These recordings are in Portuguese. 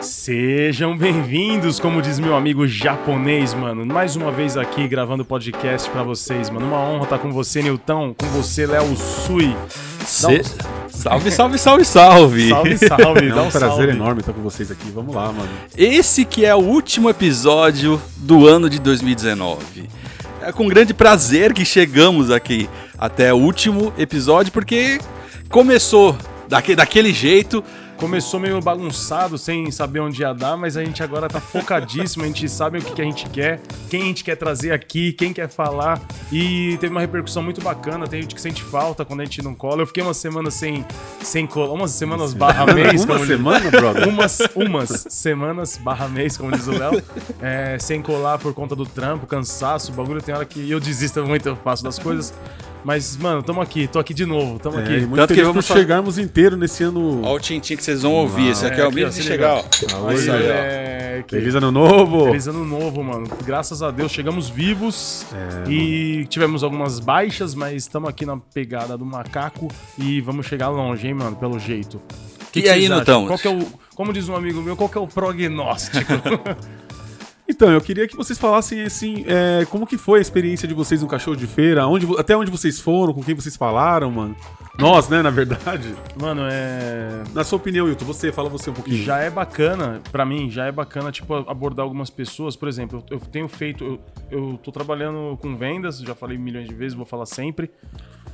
Sejam bem-vindos, como diz meu amigo japonês, mano. Mais uma vez aqui gravando podcast pra vocês, mano. Uma honra estar com você, Nilton, com você, Léo Sui. Cê... Salve, salve, salve, salve! Salve, salve! É um prazer salve. enorme estar com vocês aqui. Vamos lá, mano. Esse que é o último episódio do ano de 2019. É com grande prazer que chegamos aqui até o último episódio, porque começou daquele, daquele jeito começou meio bagunçado, sem saber onde ia dar, mas a gente agora tá focadíssimo, a gente sabe o que, que a gente quer, quem a gente quer trazer aqui, quem quer falar. E teve uma repercussão muito bacana, tem gente que sente falta quando a gente não cola. Eu fiquei uma semana sem, sem colar, umas semanas barra mês. Uma semana, brother? Umas, umas semanas barra mês, como diz o Léo, é, sem colar por conta do trampo, cansaço, bagulho tem hora que eu desisto muito, eu faço das coisas. Mas, mano, tamo aqui, tô aqui de novo, tamo é, aqui. Muito Tanto que vamos chegarmos inteiro nesse ano. Olha o tintim que vocês vão ouvir. Esse aqui é, é o mesmo de chegar, ó. Aí, aí, é... Feliz ano novo! Feliz ano novo, mano. Graças a Deus chegamos vivos é, e mano. tivemos algumas baixas, mas estamos aqui na pegada do macaco e vamos chegar longe, hein, mano, pelo jeito. Que e que aí, Nutão? Qual que é o, como diz um amigo meu, qual que é o prognóstico? Então, eu queria que vocês falassem assim, é, como que foi a experiência de vocês no cachorro de feira, onde, até onde vocês foram, com quem vocês falaram, mano. Nós, né, na verdade. Mano, é. Na sua opinião, Hilton, você, fala você um pouquinho. Já é bacana, para mim, já é bacana, tipo, abordar algumas pessoas. Por exemplo, eu, eu tenho feito. Eu, eu tô trabalhando com vendas, já falei milhões de vezes, vou falar sempre.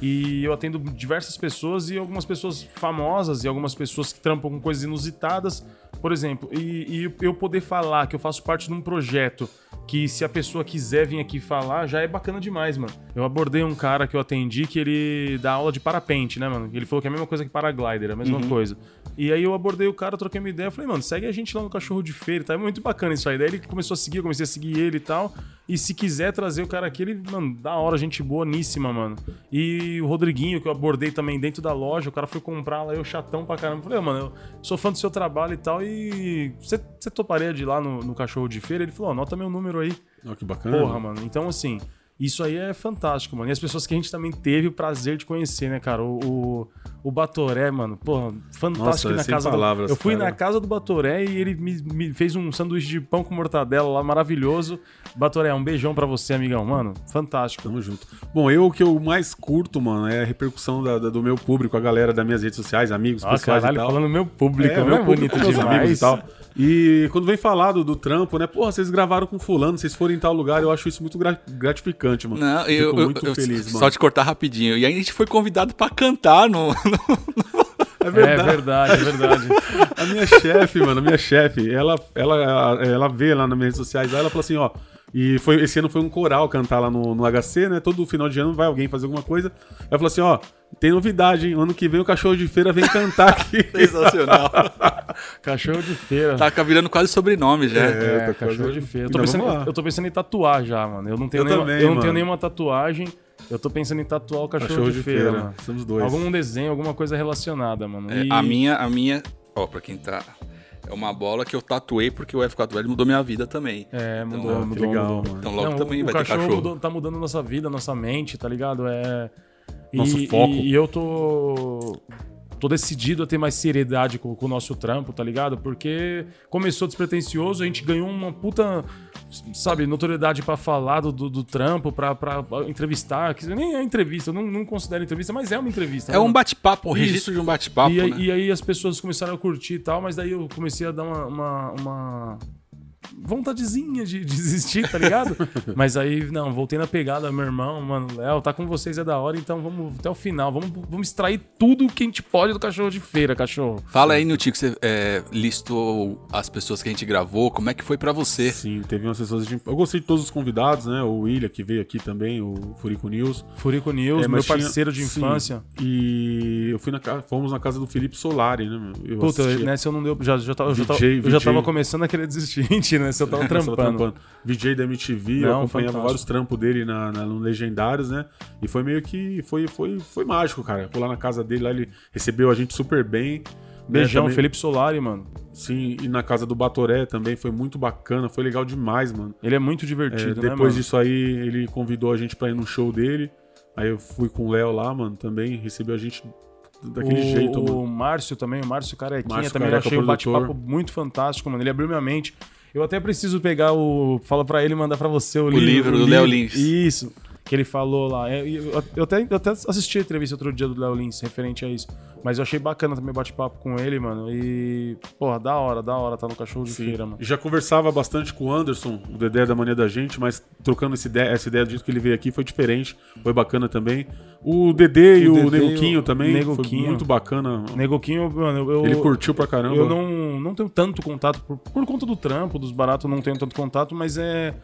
E eu atendo diversas pessoas e algumas pessoas famosas e algumas pessoas que trampam com coisas inusitadas, por exemplo. E, e eu poder falar que eu faço parte de um projeto que se a pessoa quiser vir aqui falar, já é bacana demais, mano. Eu abordei um cara que eu atendi que ele dá aula de parapente, né, mano? Ele falou que é a mesma coisa que paraglider, a mesma uhum. coisa. E aí eu abordei o cara, troquei uma ideia, falei, mano, segue a gente lá no cachorro de feira, tá? É muito bacana isso aí. Daí ele começou a seguir, eu comecei a seguir ele e tal. E se quiser trazer o cara aqui, ele, mano, da hora, gente boníssima, mano. E o Rodriguinho, que eu abordei também dentro da loja, o cara foi comprar lá, eu chatão pra caramba. Falei, mano, eu sou fã do seu trabalho e tal, e você toparia de ir lá no, no cachorro de feira? Ele falou, anota meu número aí. Oh, que bacana. Porra, mano. Então, assim, isso aí é fantástico, mano. E as pessoas que a gente também teve o prazer de conhecer, né, cara? O, o, o Batoré, mano, porra, fantástico Nossa, na casa palavras, do... Eu fui cara. na casa do Batoré e ele me, me, fez um sanduíche de pão com mortadela lá, maravilhoso. Batoré, um beijão para você, amigão. Mano, fantástico. Tamo junto. Bom, eu o que eu mais curto, mano, é a repercussão da, da, do meu público, a galera das minhas redes sociais, amigos, ah, pessoais caralho, e tal. falando meu público, é, meu, bonito público, demais. e tal. E quando vem falar do, do, trampo, né? Porra, vocês gravaram com fulano, vocês foram em tal lugar, eu acho isso muito gratificante, mano. Não, eu, Fico eu, muito eu, feliz, eu, mano. Só te cortar rapidinho. E aí a gente foi convidado para cantar no... no... É verdade, é verdade. É verdade. a minha chefe, mano, a minha chefe, ela, ela, ela, ela vê lá nas minhas redes sociais, ela falou assim, ó, e foi, esse ano foi um coral cantar lá no, no HC, né? Todo final de ano vai alguém fazer alguma coisa. Ela falou assim, ó, tem novidade, hein? Ano que vem o cachorro de feira vem cantar aqui. Sensacional. cachorro de feira. Tá virando quase sobrenome já. É, é cachorro de feira. Eu tô, pensando, eu tô, pensando, em tatuar já, mano. Eu não tenho, eu nenhuma, também, eu não tenho nenhuma tatuagem. Eu tô pensando em tatuar o cachorro, cachorro de, de, feira, feira mano. Somos dois. Algum desenho, alguma coisa relacionada, mano. É, e... A minha, a minha, ó, pra quem tá é uma bola que eu tatuei porque o F4L mudou minha vida também. É, mudou, então, mudou. Legal, mano. Então logo Não, também vai ter cachorro. Mudou, tá mudando nossa vida, nossa mente, tá ligado? É... Nosso e, foco. E, e eu tô tô decidido a ter mais seriedade com, com, o nosso trampo, tá ligado? Porque começou despretensioso, a gente ganhou uma puta, sabe, notoriedade para falar do, do, do, trampo, pra, pra entrevistar. Que nem é entrevista, eu não, não considero entrevista, mas é uma entrevista. É né? um bate-papo, um registro de um bate-papo. E, né? e, aí as pessoas começaram a curtir e tal, mas daí eu comecei a dar uma, uma, uma vontadezinha de desistir, tá ligado? Mas aí, não, voltei na pegada, meu irmão, mano, Léo, tá com vocês é da hora, então vamos até o final. Vamos, vamos extrair tudo que a gente pode do cachorro de feira, cachorro. Fala aí, Nilton, que você é, listou as pessoas que a gente gravou, como é que foi para você? Sim, teve umas pessoas. De... Eu gostei de todos os convidados, né? O William, que veio aqui também, o Furico News. Furico News, é, meu parceiro tinha... de infância. Sim, e eu fui na casa, fomos na casa do Felipe Solari, né? Eu Puta, assistia... nessa eu não deu. Já, já, já, VJ, eu já tava começando a querer desistir, né? Se eu tava trampando. trampando. VJ da MTV, Não, eu acompanhava fantástico. vários trampos dele na, na, no Legendários, né? E foi meio que. Foi, foi, foi mágico, cara. Fui lá na casa dele, lá ele recebeu a gente super bem. Né, Beijão, né, também, Felipe Solari, mano. Sim, e na casa do Batoré também foi muito bacana, foi legal demais, mano. Ele é muito divertido, é, Depois né, disso aí, ele convidou a gente pra ir no show dele. Aí eu fui com o Léo lá, mano, também recebeu a gente daquele o, jeito, mano. O Márcio também, o Márcio Carequinha Márcio também, Careca, eu achei o produtor. bate-papo muito fantástico, mano. Ele abriu minha mente. Eu até preciso pegar o. Fala pra ele e mandar pra você o, livro do li- Léo Lins. Isso. Que ele falou lá. É, Eu, eu até, eu até assisti a entrevista outro dia do Léo Lins, referente a isso. Mas eu achei bacana também o bate-papo com ele, mano. E, porra, da hora, da hora tá no cachorro de feira, mano. Já conversava bastante com o Anderson, o Dedé da mania da gente, mas trocando essa ideia, essa ideia do jeito que ele veio aqui foi diferente, foi bacana também. O Dedê e O Dedê Neguquinho o também, Nego foi muito bacana. Negoquinho, mano, eu, eu- Ele curtiu pra caramba. Eu não, não tenho tanto contato por, por conta do trampo, dos baratos, eu não tenho tanto contato, mas é.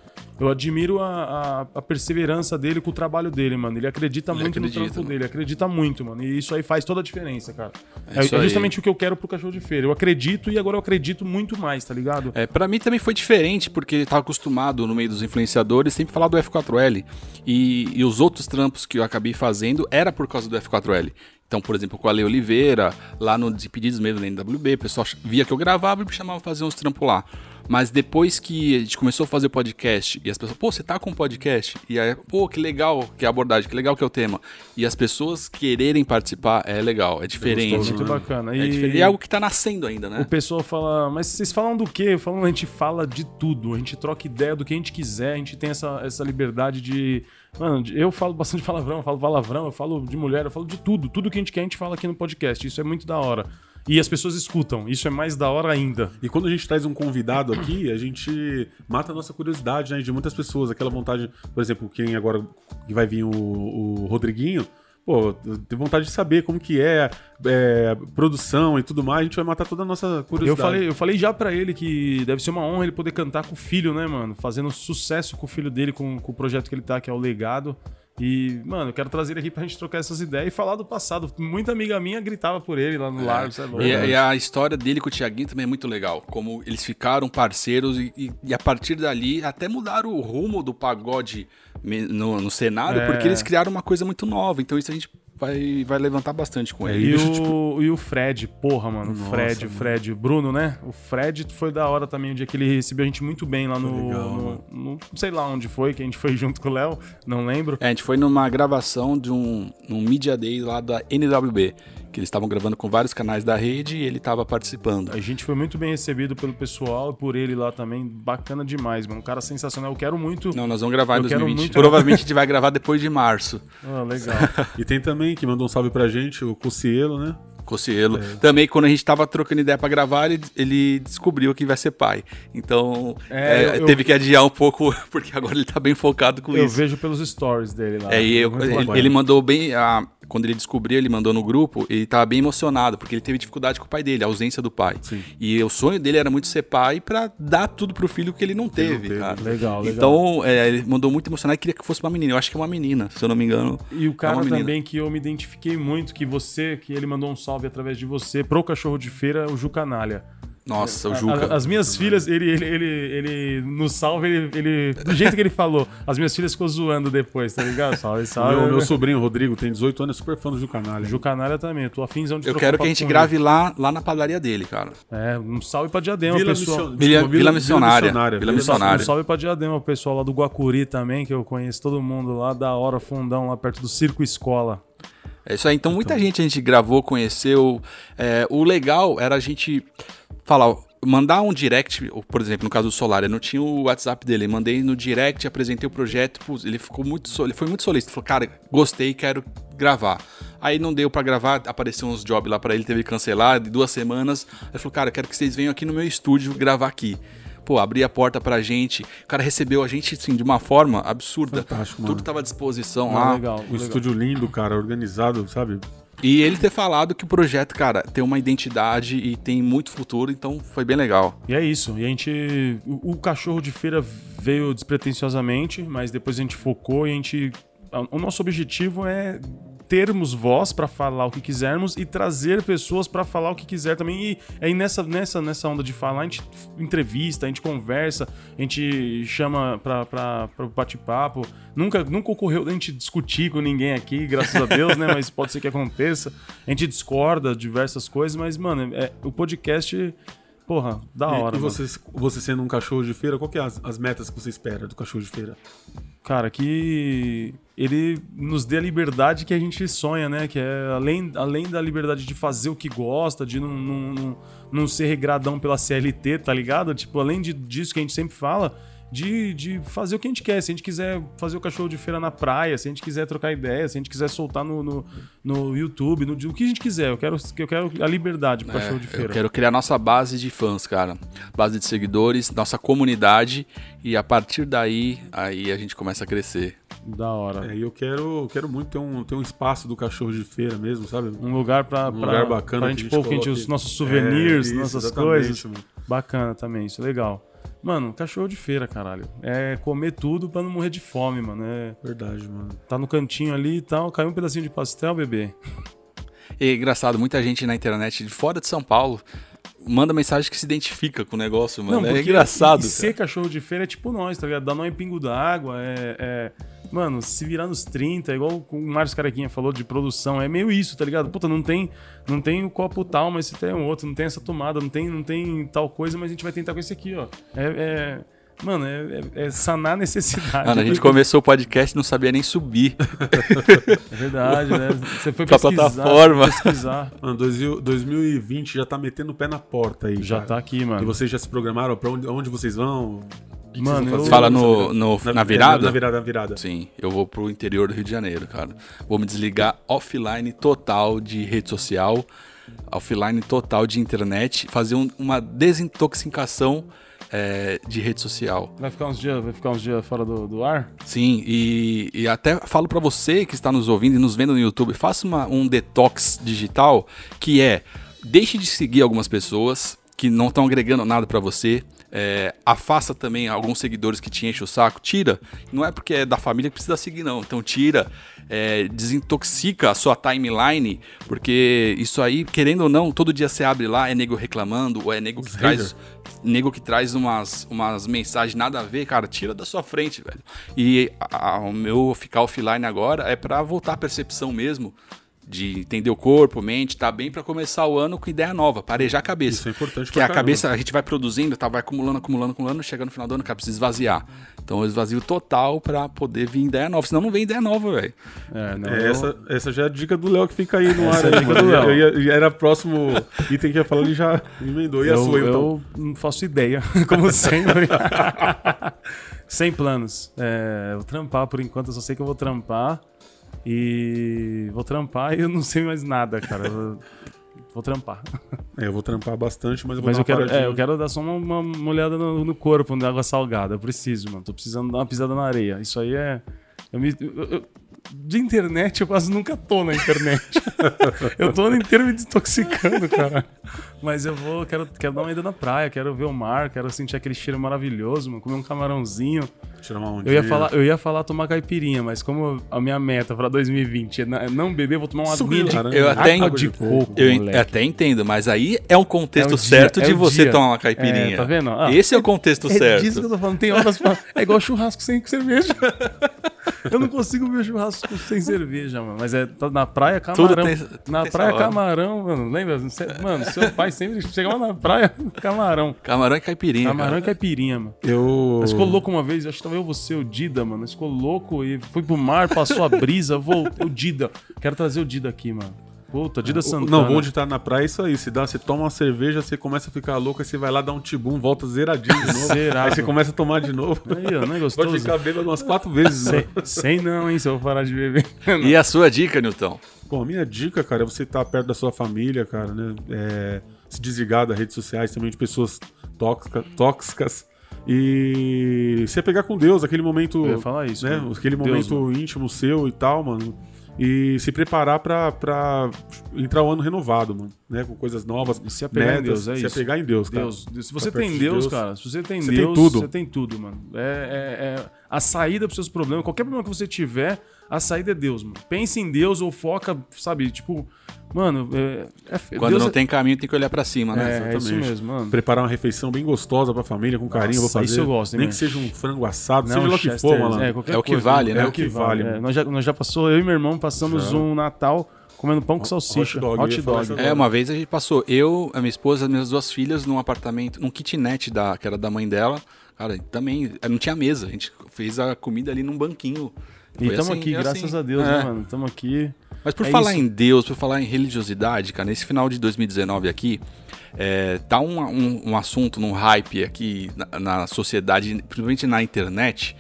Eu admiro a, a, a perseverança dele com o trabalho dele, mano. Ele acredita Ele muito acredita, no trampo mano. dele, acredita muito, mano. E isso aí faz toda a diferença, cara. É É, é justamente o que eu quero pro cachorro de feira. Eu acredito e agora eu acredito muito mais, tá ligado? É, para mim também foi diferente, porque tava acostumado no meio dos influenciadores sempre falar do F4L. E, e os outros trampos que eu acabei fazendo era por causa do F4L. Então, por exemplo, com a Lei Oliveira, lá no Desimpedidos mesmo, na NWB, o pessoal via que eu gravava e me chamava pra fazer uns trampos lá. Mas depois que a gente começou a fazer o podcast, e as pessoas, pô, você tá com um podcast? E aí, pô, que legal que é a abordagem, que legal que é o tema. E as pessoas quererem participar é legal, é diferente. gostoso, Muito né? bacana. É, E, diferente. E é algo que tá nascendo ainda, O né? pessoal fala, mas vocês falam do quê? Falam, a gente fala de tudo, a gente troca ideia do que a gente quiser, a gente tem essa, essa liberdade de. Mano, eu falo bastante palavrão, eu falo palavrão, eu falo de mulher, eu falo de tudo. Tudo que a gente quer, a gente fala aqui no podcast. Isso é muito da hora. E as pessoas escutam, isso é mais da hora ainda. E quando a gente traz um convidado aqui, a gente mata a nossa curiosidade, né? De muitas pessoas. Aquela vontade, por exemplo, quem agora que vai vir o, o Rodriguinho, pô, tem vontade de saber como que é, é, produção e tudo mais. A gente vai matar toda a nossa curiosidade. Eu falei, eu falei já pra ele que deve ser uma honra ele poder cantar com o filho, né, mano? Fazendo sucesso com o filho dele, com, com o projeto que ele tá, que é o Legado. E, mano, eu quero trazer ele aqui pra gente trocar essas ideias e falar do passado. Muita amiga minha gritava por ele lá no lar, isso é. E, e a história dele com o Thiaguinho também é muito legal. Como eles ficaram parceiros e, e- e a partir dali até mudaram o rumo do pagode no, no cenário, É. porque eles criaram uma coisa muito nova. Então isso a gente vai, vai levantar bastante com É ele. E o, e o Fred, porra, mano. o Fred, o Fred. O Bruno, né? O Fred foi da hora também, o dia que ele recebeu a gente muito bem lá no, legal, no- no- Não sei lá onde foi, que a gente foi junto com o Léo, não lembro. É, a gente foi numa gravação de um, um Media Day lá da NWB, que eles estavam gravando com vários canais da rede e ele estava participando. A gente foi muito bem recebido pelo pessoal e por ele lá também. Bacana demais, mano. Um cara sensacional. Eu quero muito. Não, nós vamos gravar em Eu quero 2020. muito- Provavelmente a gente vai gravar depois de março. Ah, legal. E tem também, que mandou um salve pra gente, o Cocielo, né? Cocielo. Também, quando a gente tava trocando ideia pra gravar, ele, ele descobriu que vai ser pai. Então, É, é, eu- teve que adiar um pouco, porque agora ele tá bem focado com Eu isso. vejo pelos stories dele lá. É, e eu- ele, ele mandou bem. a- quando ele descobriu, ele mandou no grupo, ele tava bem emocionado, porque ele teve dificuldade com o pai dele, a ausência do pai. Sim. E o sonho dele era muito ser pai pra dar tudo pro filho que ele não teve, teve. cara. Legal, legal. Então, é, ele mandou muito emocionado e queria que fosse uma menina. Eu acho que é uma menina, se eu não me engano. E o É cara menina. também que eu me identifiquei muito, que você, que ele mandou um salve através de você pro cachorro de feira, o Ju Canalha. Nossa, o Juca. a- as minhas filhas, ele, ele, ele, ele- no salve, ele, ele- Do jeito que ele falou, as minhas filhas ficou zoando depois, tá ligado? Salve, salve. Meu, meu sobrinho, Rodrigo, tem 18 anos, é super fã do Gil Canalha. Ju Canalha também, tô afinzão de Eu trocar quero que a gente grave lá, lá na padaria dele, cara. É, um salve pra Diadema, Vila, pessoal. Mission- Vila- Vila Missionária. Vila Vila Missionária. Um salve pra Diadema, o pessoal lá do Guacuri também, que eu conheço todo mundo lá, da hora, fundão, lá perto do Circo Escola. É isso aí. Então, muita gente a gente gravou, conheceu. É, o legal era a gente falar, mandar um direct, ou, por exemplo, no caso do Solar, eu não tinha o WhatsApp dele, mandei no direct, apresentei o projeto, ele ficou muito, ele foi muito solícito, falou, cara, gostei, quero gravar. Aí não deu pra gravar, apareceu uns jobs lá pra ele, teve que cancelar de duas semanas. Aí ele falou, cara, quero que vocês venham aqui no meu estúdio gravar aqui. Pô, abri a porta pra gente. O cara recebeu a gente, assim, de uma forma absurda. Fantástico, mano. Tudo tava à disposição Ah, lá. legal. Um legal. estúdio lindo, cara, organizado, sabe? E ele ter falado que o projeto, cara, tem uma identidade e tem muito futuro, então foi bem legal. E é isso. E a gente. O, o cachorro de feira veio despretensiosamente, mas depois a gente focou e a gente. O nosso objetivo é termos voz pra falar o que quisermos e trazer pessoas pra falar o que quiser também. E aí nessa, nessa, nessa onda de falar, a gente entrevista, a gente conversa, a gente chama pra bate-papo. Nunca, nunca ocorreu a gente discutir com ninguém aqui, graças a Deus, né? Mas pode ser que aconteça. A gente discorda diversas coisas, mas, mano, é, o podcast porra, da E- hora. E, mano. você, você sendo um cachorro de feira, qual que é as, as metas que você espera do cachorro de feira? Cara, que ele nos dê a liberdade que a gente sonha, né? Que é além, além da liberdade de fazer o que gosta, de não, não, não, não ser regradão pela CLT, tá ligado? Tipo, além de, disso que a gente sempre fala, de, de fazer o que a gente quer. Se a gente quiser fazer o cachorro de feira na praia, se a gente quiser trocar ideia, se a gente quiser soltar no, no, no YouTube, no, o que a gente quiser. Eu quero, eu quero a liberdade pro cachorro de É, feira. Eu quero criar nossa base de fãs, cara. Base de seguidores, nossa comunidade. E a partir daí, aí a gente começa a crescer. Da hora. É, e eu quero, quero muito ter um, ter um espaço do cachorro de feira mesmo, sabe? Um lugar pra, Um lugar bacana pra gente a gente pôr os nossos souvenirs, É, isso, nossas coisas. mano. Bacana também, isso é legal. Mano, cachorro de feira, caralho. É comer tudo pra não morrer de fome, mano. É, Verdade, mano. tá no cantinho ali e tal, caiu um pedacinho de pastel, bebê. E é engraçado, muita gente na internet de fora de São Paulo manda mensagem que se identifica com o negócio, mano. é porque engraçado. E, e ser cachorro de feira é tipo nós, tá ligado? Dá nó em pingo d'água, é, é- Mano, se virar nos 30, igual o Marcos Carequinha falou de produção, é meio isso, tá ligado? Puta, não tem, não tem o copo tal, mas você tem um outro, não tem essa tomada, não tem, não tem tal coisa, mas a gente vai tentar com esse aqui, ó. É. é- Mano, é, é- é sanar a necessidade. Mano, a gente começou o podcast e não sabia nem subir. É verdade, né? Você foi Pra pesquisar. plataforma. pesquisar. Mano, 2000 2020 já tá metendo o pé na porta aí. Já cara. tá aqui, E mano. vocês já se programaram pra onde, onde vocês vão? Que que Mano, vão eu- Fala no, no- na virada? Na virada, na virada. Sim, eu vou pro interior do Rio de Janeiro, cara. Vou me desligar offline total de rede social, offline total de internet, fazer um- uma desintoxicação é, de rede social. Vai ficar uns dias, vai ficar uns dias fora do, do ar? Sim, e, e até falo pra você que está nos ouvindo e nos vendo no YouTube, faça uma- um detox digital que é deixe de seguir algumas pessoas que não estão agregando nada pra você. É, afasta também alguns seguidores que te enchem o saco, tira. Não é porque é da família que precisa seguir, não. Então tira, é, desintoxica a sua timeline, porque isso aí, querendo ou não, todo dia você abre lá, é nego reclamando, ou é nego que Os traz nego que traz umas, umas mensagens nada a ver, cara, tira da sua frente, velho. E a- a- o meu ficar offline agora é pra voltar a percepção mesmo. De entender o corpo, mente, tá bem pra começar o ano com ideia nova, parejar a cabeça. Isso é importante Que a caramba. cabeça, a gente vai produzindo, tá, vai acumulando, acumulando, acumulando, chega no final do ano, cara, precisa esvaziar. Então eu esvazio total pra poder vir ideia nova, senão não vem ideia nova, velho. É, não. É, eu- essa, essa já é a dica do Léo que fica aí no Essa ar. é a aí, dica do Léo. Eu ia- era próximo item que ia falar, ele já emendou. E a eu, sua, então? eu não faço ideia, como sempre. Sem planos. É, vou trampar por enquanto, eu só sei que eu vou trampar. E vou trampar e eu não sei mais nada, cara. Vou trampar. É, eu vou trampar bastante, mas eu vou Mas eu quero, paradinha. é, eu quero dar só uma, uma olhada no, no corpo, na água salgada. Eu preciso, mano. Tô precisando dar uma pisada na areia. Isso aí é. eu me- eu- eu- de internet, eu quase nunca tô na internet. eu tô inteiro me desintoxicando, cara. Mas eu vou, quero, quero dar uma ida na praia, quero ver o mar, quero sentir aquele cheiro maravilhoso, mano, comer um camarãozinho. Tirar uma Eu ia falar, eu ia falar tomar caipirinha, mas como a minha meta pra 2020 é não beber, eu vou tomar uma Suco aguinha de. Eu até água de coco. Eu moleque. até entendo, mas aí é um contexto É o dia, certo é de o você dia. tomar uma caipirinha. É, tá vendo? Ah, Esse é o contexto É certo. disso que eu tô falando. Tem horas pra... É igual churrasco sem cerveja. eu não consigo ver churrasco sem cerveja, mano. Mas é na praia, Tudo camarão. tem- na tem praia, camarão, mano. Lembra? Mano, seu pai sempre chegava na praia, camarão. Camarão e caipirinha. Camarão cara. e caipirinha, mano. Eu... Nós ficou louco uma vez, acho que tava eu, você, o Dida, mano. Nós ficou louco e foi pro mar, passou a brisa, voltou. O Dida. Quero trazer o Dida aqui, mano. Puta, Dida Santana. Não, bom de estar na praia é isso aí. Se dá, você toma uma cerveja, você começa a ficar louco, aí você vai lá dar um tibum, volta zeradinho de novo. Zerado. Aí você começa a tomar de novo. Aí, ó, não é Pode gostoso? ficar bêbado umas quatro vezes. Sei, né? sei não, hein, se eu vou parar de beber. E a sua dica, Newton? Bom, a minha dica, cara, é você estar perto da sua família, cara, né? É, se desligar das redes sociais também de pessoas tóxica, tóxicas. E se apegar com Deus, aquele momento. Eu ia falar isso, Né? mano. Aquele Deus, momento íntimo seu e tal, mano. E se preparar pra, pra entrar o ano renovado, mano. Né? Com coisas novas. Se apegar em Deus, é se isso. apegar em Deus, cara. Deus, Deus. Se você tem de Deus, Deus, cara, se você tem você tem Deus, tudo. você tem tudo, mano. É, é- é a saída pros seus problemas. Qualquer problema que você tiver, a saída é Deus, mano. Pense em Deus ou foca, sabe, tipo, mano, é, é- Quando Deus não é- tem caminho, tem que olhar pra cima, né? É, é isso mesmo, mano. Preparar uma refeição bem gostosa pra família, com carinho, eu vou Nossa, fazer. isso eu gosto, hein, Nem que seja um frango assado, Não, seja lá o que for, mano. É, É o que coisa, vale, né? É o que vale, É, mano. nós, já, nós já passou, eu e meu irmão passamos Já. um Natal comendo pão com salsicha. Hot dog, Hot dog. É, uma vez a gente passou, eu, a minha esposa, as minhas duas filhas, num apartamento, num kitnet da, que era da mãe dela. Cara, também não tinha mesa, a gente fez a comida ali num banquinho. E estamos assim, aqui, é graças assim. a Deus, É. né, mano? Estamos aqui. Mas por É falar isso. em Deus, por falar em religiosidade, cara, nesse final de 2019 aqui, é, tá um, um, um assunto, num hype aqui na, na sociedade, principalmente na internet,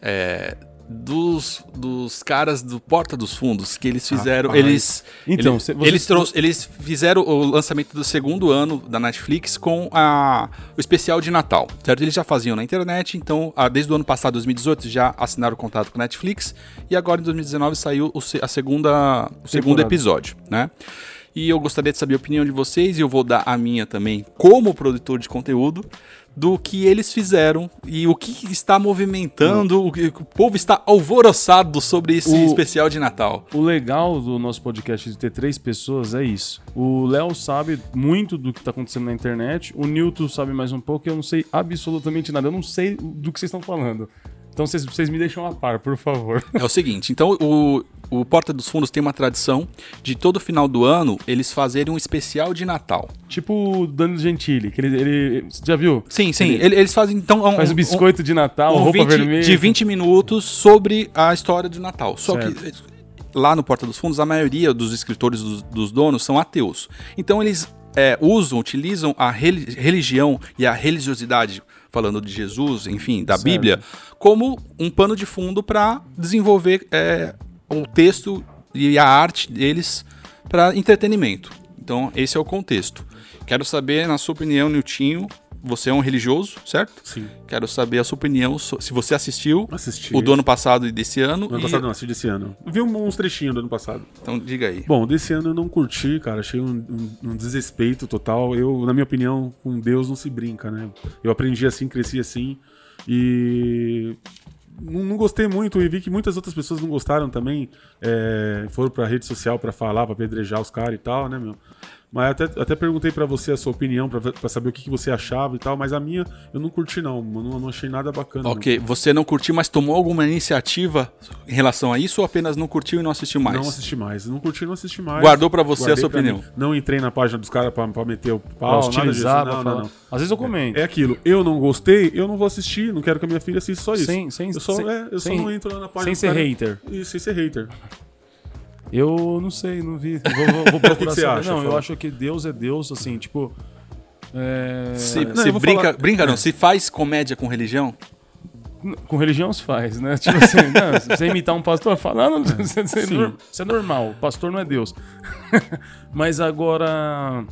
é, dos, dos caras do Porta dos Fundos, que eles fizeram. Rapaz. eles, Então, você- eles, trouxe- eles fizeram o lançamento do segundo ano da Netflix com a, o especial de Natal, certo? Eles já faziam na internet, então, ah, desde o ano passado, 2018, já assinaram o contrato com a Netflix, e agora em 2019 saiu o, a segunda, o segundo Temporada. episódio, né? E eu gostaria de saber a opinião de vocês, e eu vou dar a minha também, como produtor de conteúdo, do que eles fizeram e o que está movimentando, o que o povo está alvoroçado sobre esse O- especial de Natal. O legal do nosso podcast de ter três pessoas é isso. O Léo sabe muito do que tá acontecendo na internet, o Newton sabe mais um pouco, eu não sei absolutamente nada. Eu não sei do que vocês estão falando. Então vocês me deixam a par, por favor. É o seguinte, então o, o Porta dos Fundos tem uma tradição de todo final do ano eles fazerem um especial de Natal. tipo o Danilo Gentili, que ele, ele. Você já viu? Sim, sim. Ele- ele- eles fazem então um, Faz o biscoito de Natal, um, um roupa 20 vermelha. de 20 minutos sobre a história de Natal. Só Certo. que lá no Porta dos Fundos a maioria dos escritores dos, dos donos são ateus. Então eles é, usam, utilizam a reli- religião e a religiosidade, falando de Jesus, enfim, da Certo. Bíblia, como um pano de fundo para desenvolver é, o texto e a arte deles para entretenimento. Então, esse é o contexto. Quero saber, na sua opinião, Niltinho, você é um religioso, certo? Sim. Quero saber a sua opinião, se você assistiu Assisti. o do ano passado e desse ano. No ano e- passado não, assisti desse ano. Vi uns trechinhos do ano passado. Então, diga aí. Bom, desse ano eu não curti, cara. Achei um, um- um desrespeito total. Eu, na minha opinião, com Deus não se brinca, né? Eu aprendi assim, cresci assim. E. Não, não gostei muito e vi que muitas outras pessoas não gostaram também. é, foram pra rede social pra falar, pra apedrejar os caras e tal, né, meu? Mas até, até perguntei pra você a sua opinião, pra, pra saber o que, que você achava e tal. Mas a minha eu não curti, não. mano. Não, não achei nada bacana. não. Ok, você não curtiu, mas tomou alguma iniciativa em relação a isso ou apenas não curtiu e não assistiu mais? Não assisti mais. Não curti, não assisti mais. Guardou pra você a Guardei sua pra opinião. mim. Não entrei na página dos caras pra, pra meter o Pra pau, nada disso. Não, pra não, falar. não. Às vezes eu comento. É aquilo. Eu não gostei, eu não vou assistir. Não quero que a minha filha assista só isso. Sem- sem- eu só, sem- é, eu sem- só não entro lá na página sem ser cara- hater. Isso, sem ser hater. Eu não sei, não vi. Vou, vou, vou procurar que você saber. acha, Não, eu Fala. acho que Deus é Deus, assim, tipo. É... Se, Não, se vou brinca, falar- brinca não, se faz comédia com religião, Com religião se faz, né? Tipo assim, não, se você imitar um pastor, fala, não, não, é nor- é normal, pastor não é Deus. Mas agora.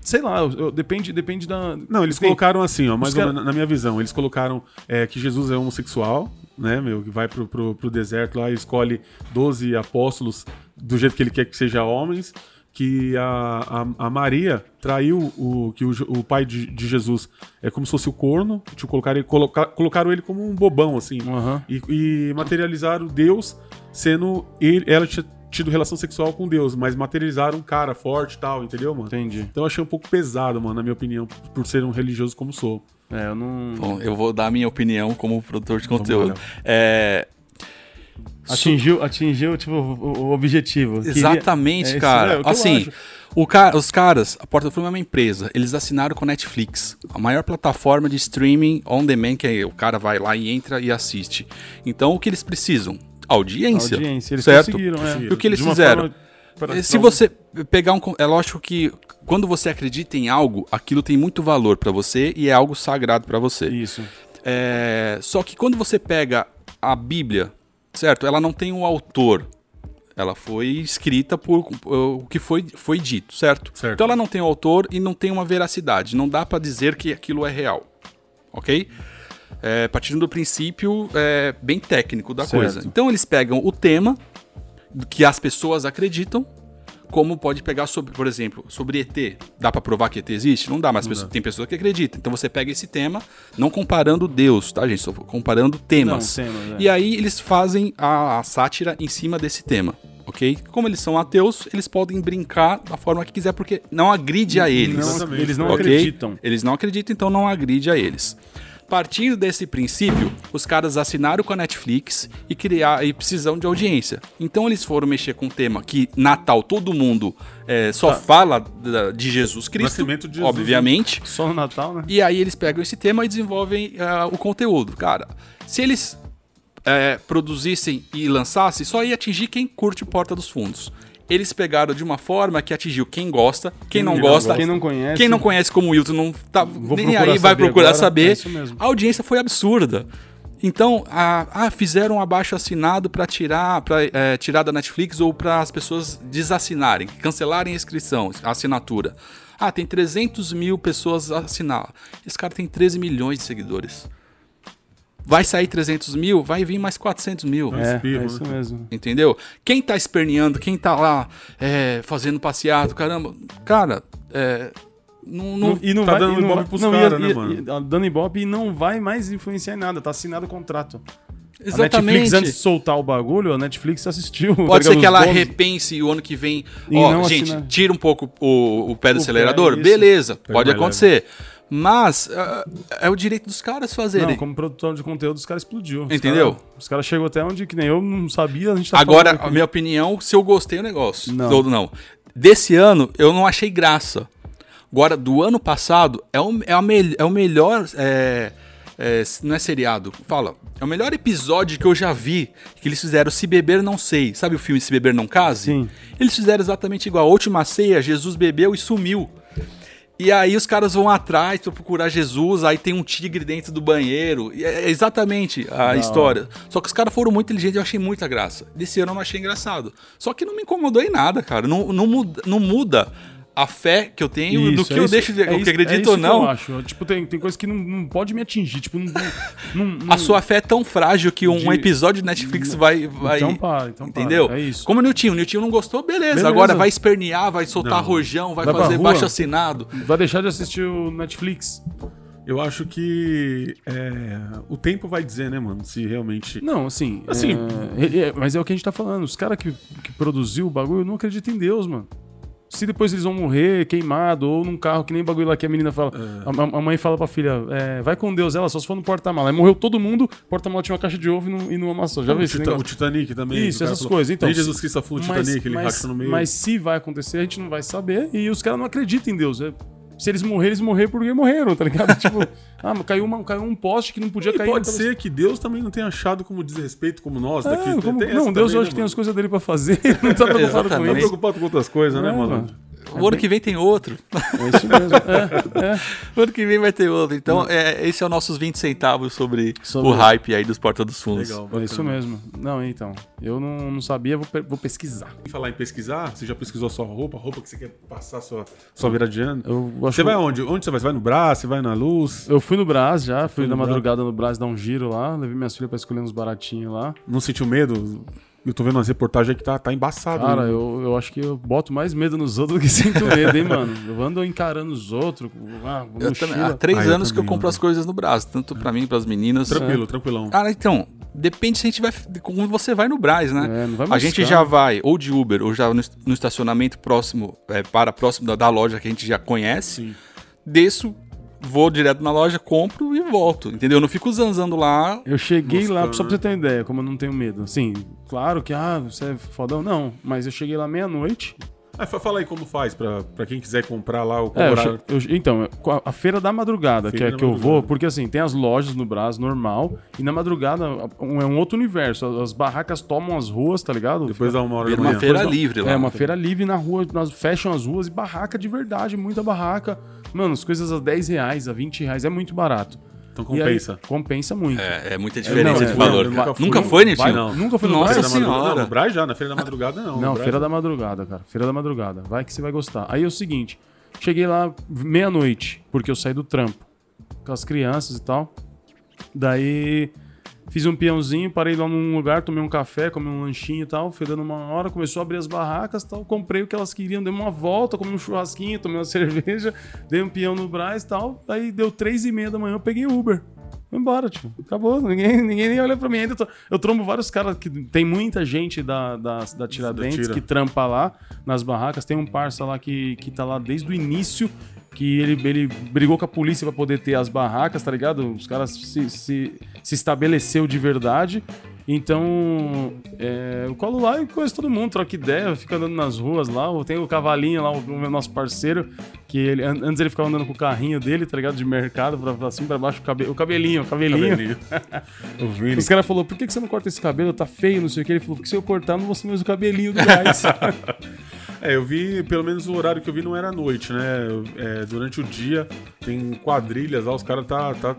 Sei lá, eu- eu- depende, depende da. Não, eles Tem- colocaram assim, ó, mais cara- na minha visão. Eles colocaram é, que Jesus é homossexual, né, meu? Que vai pro, pro, pro deserto lá e escolhe 12 apóstolos do jeito que ele quer que seja homens. Que a, a, a Maria traiu o. Que o, o pai de, de Jesus é como se fosse o corno. Tipo, colocaram, ele- coloca- colocaram ele como um bobão, assim. Aham. E, e materializaram Deus sendo. Ele, ela tinha tido relação sexual com Deus, mas materializaram um cara forte e tal, entendeu, mano? Entendi. Então eu achei um pouco pesado, mano, na minha opinião, por ser um religioso como sou. É, eu não. bom, eu vou dar a minha opinião como produtor de conteúdo. É, Atingiu, atingiu tipo, o, objetivo. Queria- Exatamente, É isso, é cara. o que eu assim, ca- os caras, a Porta Fundo é uma empresa, eles assinaram com a Netflix, a maior plataforma de streaming on demand, que é, o cara vai lá e entra e assiste. Então, o que eles precisam? Audiência. Audiência, eles certo? conseguiram, é. E o que eles fizeram? forma Se você pegar um. É lógico que quando você acredita em algo, aquilo tem muito valor pra você e é algo sagrado pra você. Isso. É, só que quando você pega a Bíblia, certo? Ela não tem um autor. Ela foi escrita por o que foi, foi dito, certo? Certo. Então ela não tem um autor e não tem uma veracidade. Não dá pra dizer que aquilo é real. Ok? É, partindo do princípio é, bem técnico da Certo. coisa. Então eles pegam o tema do que as pessoas acreditam, como pode pegar sobre, por exemplo, sobre ET. Dá pra provar que ET existe? Não dá, mas pessoas- tem pessoas que acreditam. Então você pega esse tema, não comparando Deus, tá, gente? Só comparando temas. Não, temas, é. E aí eles fazem a, a sátira em cima desse tema. Ok? Como eles são ateus, eles podem brincar da forma que quiser, porque não agride a eles. Não, eles não Ok? acreditam. Eles não acreditam, então não agride a eles. Partindo desse princípio, os caras assinaram com a Netflix e criar e precisam de audiência. Então eles foram mexer com um tema que Natal todo mundo é, só fala da- de Jesus Cristo, de Jesus, obviamente. Só no Natal, né? E aí eles pegam esse tema e desenvolvem ah, o conteúdo. Cara, se eles é, produzissem e lançassem, só ia atingir quem curte Porta dos Fundos. Eles pegaram de uma forma que atingiu quem gosta, quem não não gosta, gosta. Quem não conhece. quem não conhece como o Wilton não tá Vou nem aí vai procurar agora. saber. É. A audiência foi absurda. Então, a- ah, fizeram um abaixo assinado para tirar, pra, é, tirar da Netflix ou para as pessoas desassinarem, cancelarem a inscrição, a assinatura. Ah, tem 300 mil pessoas a assinar. Esse cara tem 13 milhões de seguidores. Vai sair 300 mil, vai vir mais 400 mil. É, espirro, é isso né? mesmo. Entendeu? Quem tá esperneando, quem tá lá é, fazendo passeado, caramba, cara, é, não, não- e não tá vai, dando e não ibope vai- pros não, cara, e- né, e- mano? e- dando ibope e não vai mais influenciar em nada, tá assinado o contrato. A exatamente. Netflix, antes de soltar o bagulho, a Netflix assistiu. tá Pode ser que ela donos. repense o ano que vem. E Ó, gente, assinar. tira um pouco o, o pé do O pé, acelerador. isso. Beleza, pode acontecer. Mas ah, é o direito dos caras fazerem. Não, como produtor de conteúdo, os caras explodiu. Entendeu? cara- Os caras chegou até onde que nem eu não sabia, a gente tá Agora, a minha opinião, se eu gostei do negócio. Não. Todo não. Desse ano, eu não achei graça. Agora, do ano passado, é o, é a mel- é o melhor. é, é, não é seriado. Fala. É o melhor episódio que eu já vi. Que eles fizeram Se Beber Não Sei. Sabe o filme Se Beber Não Case? Sim. Eles fizeram exatamente igual. A última ceia, Jesus bebeu e sumiu. E aí os caras vão atrás pra procurar Jesus, aí tem um tigre dentro do banheiro. É exatamente a história. Só que os caras foram muito inteligentes, eu achei muita graça. Desse ano eu não achei engraçado. Só que não me incomodou em nada, cara. Não, não, muda, não muda a fé que eu tenho do Isso, que é eu isso- deixo de é o que acredito é isso ou que não. eu acho. Tipo, tem, tem coisa que não, não pode me atingir. Tipo, não. não, não A sua fé é tão frágil que um De- episódio de Netflix vai. vai Então para, então para. entendeu? É isso. Como o Niltinho. O Niltinho não gostou, beleza. Beleza. Agora vai espernear, vai soltar Não. rojão, vai, Vai fazer baixo assinado. Vai deixar de assistir o Netflix. Eu acho que é, o tempo vai dizer, né, mano? Se realmente. Não, assim. Assim- é- é- mas é o que a gente tá falando. Os caras que, que produziu o bagulho não acreditam em Deus, mano. Se depois eles vão morrer queimado ou num carro, que nem bagulho lá que a menina fala. A, a mãe fala pra filha, é, vai com Deus, ela só se for no porta-mala. Aí morreu todo mundo, porta-mala tinha uma caixa de ovo e não, e não amassou. Já viu o, esse Tita- negócio? o Titanic também. Isso, essas falou, coisas. Então, Nem Jesus Cristo afunda o Titanic, ele racha no meio. mas se vai acontecer, a gente não vai saber. E os caras não acreditam em Deus. É- se eles morrerem, eles morreram porque morreram, tá ligado? tipo, ah, caiu, uma, caiu um poste que não podia E cair. pode ser que Deus também não tenha achado como desrespeito como nós É, daqui. como- Tem essa não, Deus também, hoje né, tem as coisas dele pra fazer. não tá preocupado com Exatamente. Tá isso. preocupado com outras coisas, né, É, mano? O ano que vem tem outro. É isso mesmo. É, é. O ano que vem vai ter outro. Então, é, esse é o nossos 20 centavos sobre, Sobre- o hype aí dos Porta dos Fundos. Legal. É isso mesmo. Não, então. Eu não, não sabia, vou, vou pesquisar. Em falar em pesquisar, você já pesquisou sua roupa, a roupa que você quer passar sua, sua virada de ano? Eu acho Você vai onde? Onde você vai? Você vai no braço? Você vai na luz? Eu fui no Brás já, fui no na Brás? madrugada no Brás dar um giro lá, levei minhas filhas pra escolher uns baratinhos lá. Não sentiu medo? Eu tô vendo umas reportagens aí que tá, tá embaçado. Cara, né? eu, eu acho que eu boto mais medo nos outros do que sinto medo, hein, mano? Eu ando encarando os outros, ah, Eu também, há três Ah, eu anos que eu compro mano. as coisas no Brás, tanto pra mim, pras meninas. Tranquilo, tranquilão. Cara, então, depende se a gente vai. Como você vai no Brás, né? É, não vai a gente já vai ou de Uber ou já no, no estacionamento próximo, é, para próximo da, da loja que a gente já conhece. Sim. Desço, vou direto na loja, compro e volto. Entendeu? Eu não fico zanzando lá. Eu cheguei lá, só pra você ter uma ideia, como eu não tenho medo. Assim, claro que, ah, você é fodão. Não, mas eu cheguei lá meia-noite. Ah, fa- fala aí como faz pra, pra quem quiser comprar lá o É, eu eu- então, a, feira da madrugada, Feira que é que eu madrugada. vou, porque assim, tem as lojas no Brás, normal, e na madrugada um- é um outro universo. As, as barracas tomam as ruas, tá ligado? Depois dá uma hora da uma feira Depois livre lá. É, uma feira livre na rua, nós fecham as ruas e barraca de verdade, muita barraca. Mano, as coisas a 10 reais, a 20 reais, é muito barato. Então E aí, compensa. compensa muito. É, é muita não, diferença é, de valor. eu cara. nunca Nunca, foi, Nitinho? Vai, não. Nunca fui no Nossa Brás? Feira da madrugada- senhora. Não, no Braz já, na Feira da Madrugada não. Não, Feira já. da Madrugada, cara. Feira da Madrugada. Vai que você vai gostar. Aí é o seguinte, cheguei lá meia-noite, porque eu saí do trampo com as crianças e tal. Daí fiz um peãozinho, parei lá num lugar, tomei um café, comi um lanchinho e tal. Foi dando uma hora, começou a abrir as barracas e tal. Comprei o que elas queriam, dei uma volta, comi um churrasquinho, tomei uma cerveja, dei um peão no Brás e tal. Aí deu três e meia da manhã, eu peguei Uber. Fui embora, tipo, acabou. Ninguém, ninguém nem olha pra mim. Ainda tô- eu trombo vários caras que tem muita gente da, da, da Tiradentes Tira. que trampa lá nas barracas. Tem um parça lá que, que tá lá desde o início, que ele, ele brigou com a polícia pra poder ter as barracas, tá ligado? Os caras se, se, se estabeleceu de verdade. Então, é, eu colo lá e conheço todo mundo, troco ideia, fico andando nas ruas lá. Tem o cavalinho lá, o, o nosso parceiro, que ele, an- antes ele ficava andando com o carrinho dele, tá ligado? De mercado, pra, pra cima, pra baixo, o, cabe, o cabelinho, o cabelinho. Cabelinho. o. Os caras falaram, por que, que você não corta esse cabelo? Tá feio, não sei o que. Ele falou, porque se eu cortar, não vou ser mais o cabelinho do gás. É, eu vi, pelo menos o horário que eu vi não era à noite, né? É, durante o dia tem quadrilhas lá, os caras tá, tá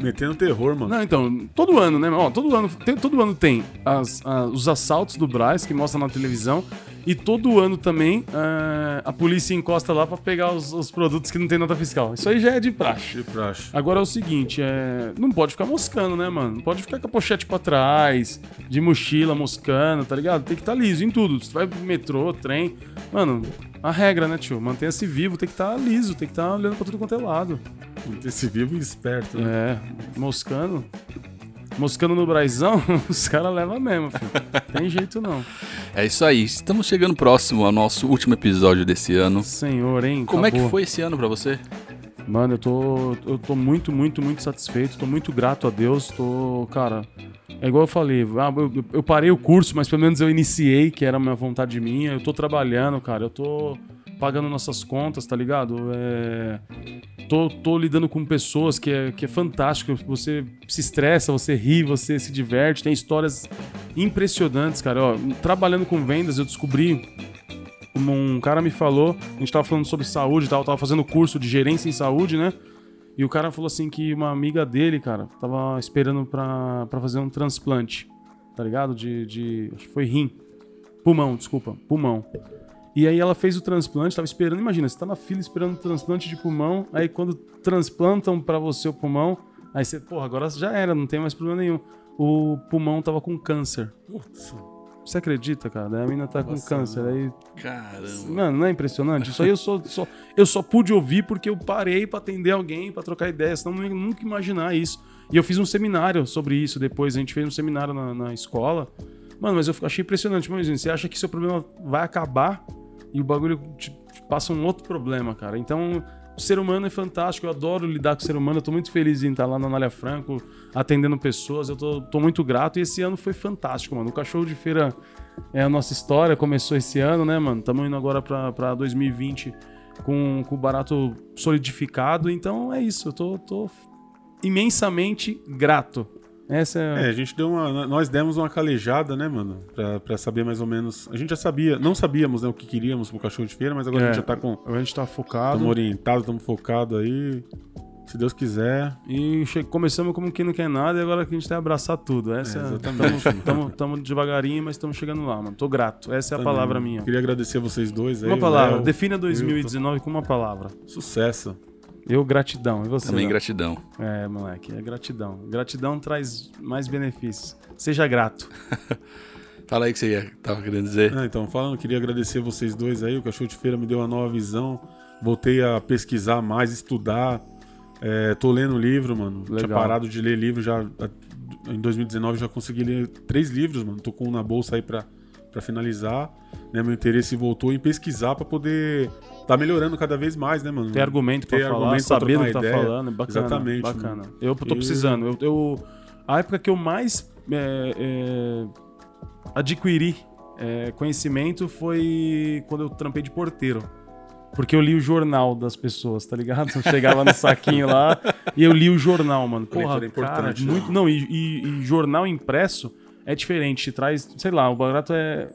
metendo terror, mano. Não, então, todo ano, né? Ó, todo ano tem, todo ano tem as- a- os assaltos do Braz, que mostra na televisão, e todo ano também ah, a polícia encosta lá pra pegar os, os produtos que não tem nota fiscal. Isso aí já é de praxe. De praxe. Agora é o seguinte, é... não pode ficar moscando, né, mano? Não pode ficar com a pochete pra trás, de mochila moscando, tá ligado? Tem que estar liso em tudo. Se vai pro metrô, trem. Mano, a regra, né, tio? Mantenha-se vivo, tem que estar liso, tem que estar olhando pra tudo quanto é lado. Esse vivo e esperto, né? É, moscando. Moscando no Braizão, os caras levam mesmo, filho. Tem jeito não. É isso aí. Estamos chegando próximo ao nosso último episódio desse ano. Senhor, hein? Como é que acabou. foi esse ano pra você? Mano, eu tô, eu tô muito, muito, muito satisfeito. Tô muito grato a Deus. Tô, cara, é igual eu falei. ah, eu, eu parei o curso, mas pelo menos eu iniciei, que era uma vontade minha. Eu tô trabalhando, cara. Eu tô pagando nossas contas, tá ligado? É, tô, tô lidando com pessoas que é, que é fantástico. Você se estressa, você ri, você se diverte. Tem histórias impressionantes, cara. Ó, trabalhando com vendas, eu descobri um cara me falou, a gente tava falando sobre saúde e tal, tava fazendo curso de gerência em saúde, né? E o cara falou assim que uma amiga dele, cara, tava esperando pra, pra fazer um transplante, tá ligado? De, de. Acho que foi rim. Pulmão, desculpa, pulmão. E aí ela fez o transplante, tava esperando, imagina, você tá na fila esperando o transplante de pulmão, aí quando transplantam pra você o pulmão, aí você, porra, agora já era, não tem mais problema nenhum. O pulmão tava com câncer. Putz, Você acredita, cara? A mina tá com câncer. Aí Caramba. Mano, não é impressionante? Isso aí eu só, só- eu só pude ouvir porque eu parei pra atender alguém, pra trocar ideia, senão eu nunca imaginar isso. E eu fiz um seminário sobre isso depois, a gente fez um seminário na, na escola. Mano, mas eu achei impressionante. Mas você acha que seu problema vai acabar e o bagulho te, te passa um outro problema, cara. Então, o ser humano é fantástico, eu adoro lidar com o ser humano, eu tô muito feliz em estar lá na Anália Franco, atendendo pessoas, eu tô, tô muito grato e esse ano foi fantástico, mano. O cachorro de feira é a nossa história, começou esse ano, né, mano? Estamos indo agora pra 2020 com, com o barato solidificado, então é isso, eu tô, tô imensamente grato. Essa é, É, a gente deu uma. Nós demos uma calejada, né, mano? Pra, pra saber mais ou menos. A gente já sabia, não sabíamos né, o que queríamos pro cachorro de feira, mas agora a É. gente já tá com. a gente tá focado. Estamos orientados, estamos focados aí. Se Deus quiser. E começamos como quem não quer nada e agora que a gente tem que abraçar tudo. Essa É, é. Estamos devagarinho, mas estamos chegando lá, mano. Tô grato. Essa é a palavra minha. Queria agradecer a vocês dois aí. Uma palavra. Léo, Defina 2019 com uma palavra. Sucesso. Eu, gratidão. E você? Também Léo? gratidão. É, moleque, é gratidão. Gratidão traz mais benefícios. Seja grato. Fala aí o que você ia- tava querendo dizer. Ah, então, falando, queria agradecer vocês dois aí. O Cachorro de Feira me deu uma nova visão. Voltei a pesquisar mais, estudar. É, tô lendo livro, mano. Tinha Legal. parado de ler livro já. Em 2019 já consegui ler três livros, mano. Tô com um na bolsa aí pra, pra finalizar. Né, meu interesse voltou em pesquisar pra poder tá melhorando cada vez mais, né, mano? Ter argumento pra Ter falar, argumento saber do que tá ideia. falando. Bacana. Exatamente, Bacana. mano. Eu tô precisando. Eu, eu- a época que eu mais é, é, adquiri é, conhecimento foi quando eu trampei de porteiro. Porque eu li o jornal das pessoas, tá ligado? Eu chegava no saquinho lá e eu li o jornal, mano. Porra, cara, importante, né? muito, não, e, e- e jornal impresso é diferente, te traz, sei lá, o barato é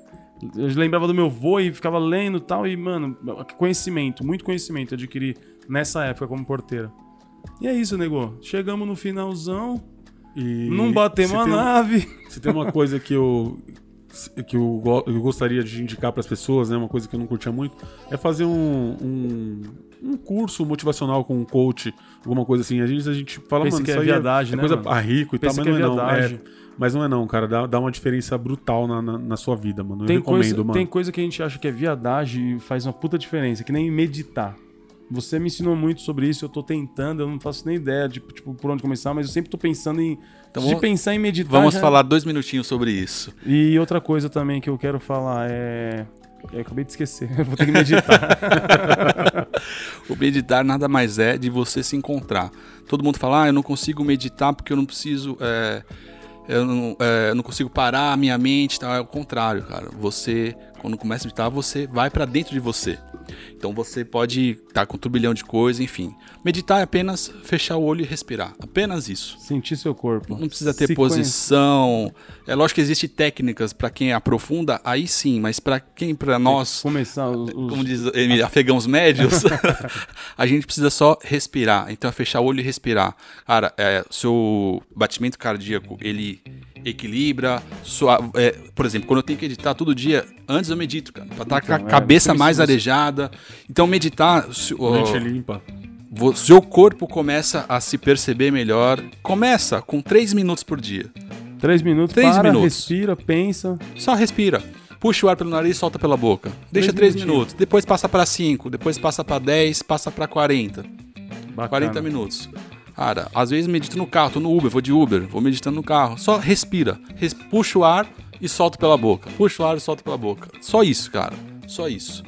eu lembrava do meu avô e ficava lendo e tal e, mano, conhecimento, muito conhecimento adquiri nessa época como porteiro. E é isso, nego. Chegamos no finalzão, E não batemos a nave. Se tem uma coisa que eu que eu, eu gostaria de indicar para as pessoas, né, uma coisa que eu não curtia muito, é fazer um, um, um curso motivacional com um coach, alguma coisa assim. A gente, a gente fala, Pensa mano, que é isso aí viadagem, é né, coisa mano? a rico e tal, Pensa mas que não é é não. viadagem. É, mas não é não, cara. Dá, dá uma diferença brutal na, na, na sua vida, mano. Eu Tem recomendo, coisa, mano. tem coisa que a gente acha que é viadagem e faz uma puta diferença, que nem meditar. Você me ensinou muito sobre isso, eu tô tentando, eu não faço nem ideia de tipo, por onde começar, mas eu sempre tô pensando em. Então de pensar em meditar. Vamos já- falar dois minutinhos sobre isso. E outra coisa também que eu quero falar é. Eu acabei de esquecer, eu vou ter que meditar. O meditar nada mais é de você se encontrar. Todo mundo fala, ah, eu não consigo meditar porque eu não preciso. é, eu não, é, eu não consigo parar a minha mente. Tá? É o contrário, cara. Você, quando começa a meditar, você vai pra dentro de você. Então você pode estar com um turbilhão de coisa, enfim. Meditar é apenas fechar o olho e respirar. Apenas isso. Sentir seu corpo. Não precisa ter Se posição. É lógico que existem técnicas para quem aprofunda, aí sim, mas para quem, para nós, Começar os, os- como diz ele, afegãos médios, a gente precisa só respirar. Então é fechar o olho e respirar. Cara, é, seu batimento cardíaco, ele equilibra. Sua, é, por exemplo, quando eu tenho que editar todo dia, antes eu medito, cara. Pra estar com a Então, é, cabeça mais arejada. Então meditar. se- ó, Mente limpa. seu corpo começa a se perceber melhor. Começa com 3 minutos por dia. Três minutos, Três para, minutos. respira, pensa. Só respira. Puxa o ar pelo nariz e solta pela boca. Deixa Três 3 minutinhos. minutos. Depois passa para 5. Depois passa para 10. Passa para 40. Bacana. 40 minutos. Cara, às vezes medito no carro. Tô no Uber, vou de Uber. Vou meditando no carro. Só respira. Res- Puxa o ar e solta pela boca. Puxa o ar e solta pela boca. Só isso, cara. Só isso.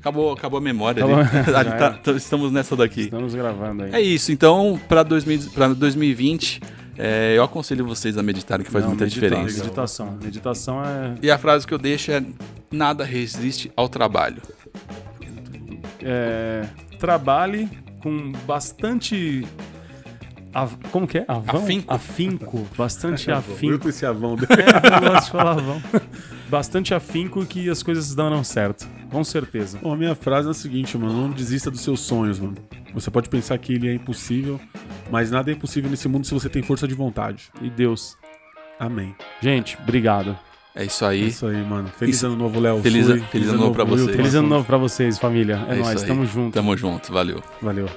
Acabou, acabou a memória. Acabou. ali. Tá- tá- estamos nessa daqui. Estamos gravando aí. É isso, então, para 2020, é, eu aconselho vocês a meditarem, que faz Não, muita diferença. Meditação. Meditação é, E a frase que eu deixo é: nada resiste ao trabalho. é, Trabalhe com bastante. Av- Como que é? Avão? Afinco. Afinco. Bastante afinco. com esse avão dele. É, eu gosto de falar avão. Bastante afinco que as coisas darão certo. Com certeza. Bom, a minha frase é a seguinte, mano. Não desista dos seus sonhos, mano. Você pode pensar que ele é impossível, mas nada é impossível nesse mundo se você tem força de vontade. E Deus. Amém. Gente, obrigado. É isso É aí. isso aí, mano. Feliz Isso. ano novo, Léo. Feliz- Sui. feliz ano novo pra vocês. Feliz ano novo pra vocês, família. É, É isso nóis, aí. tamo junto. Tamo junto, valeu. Valeu.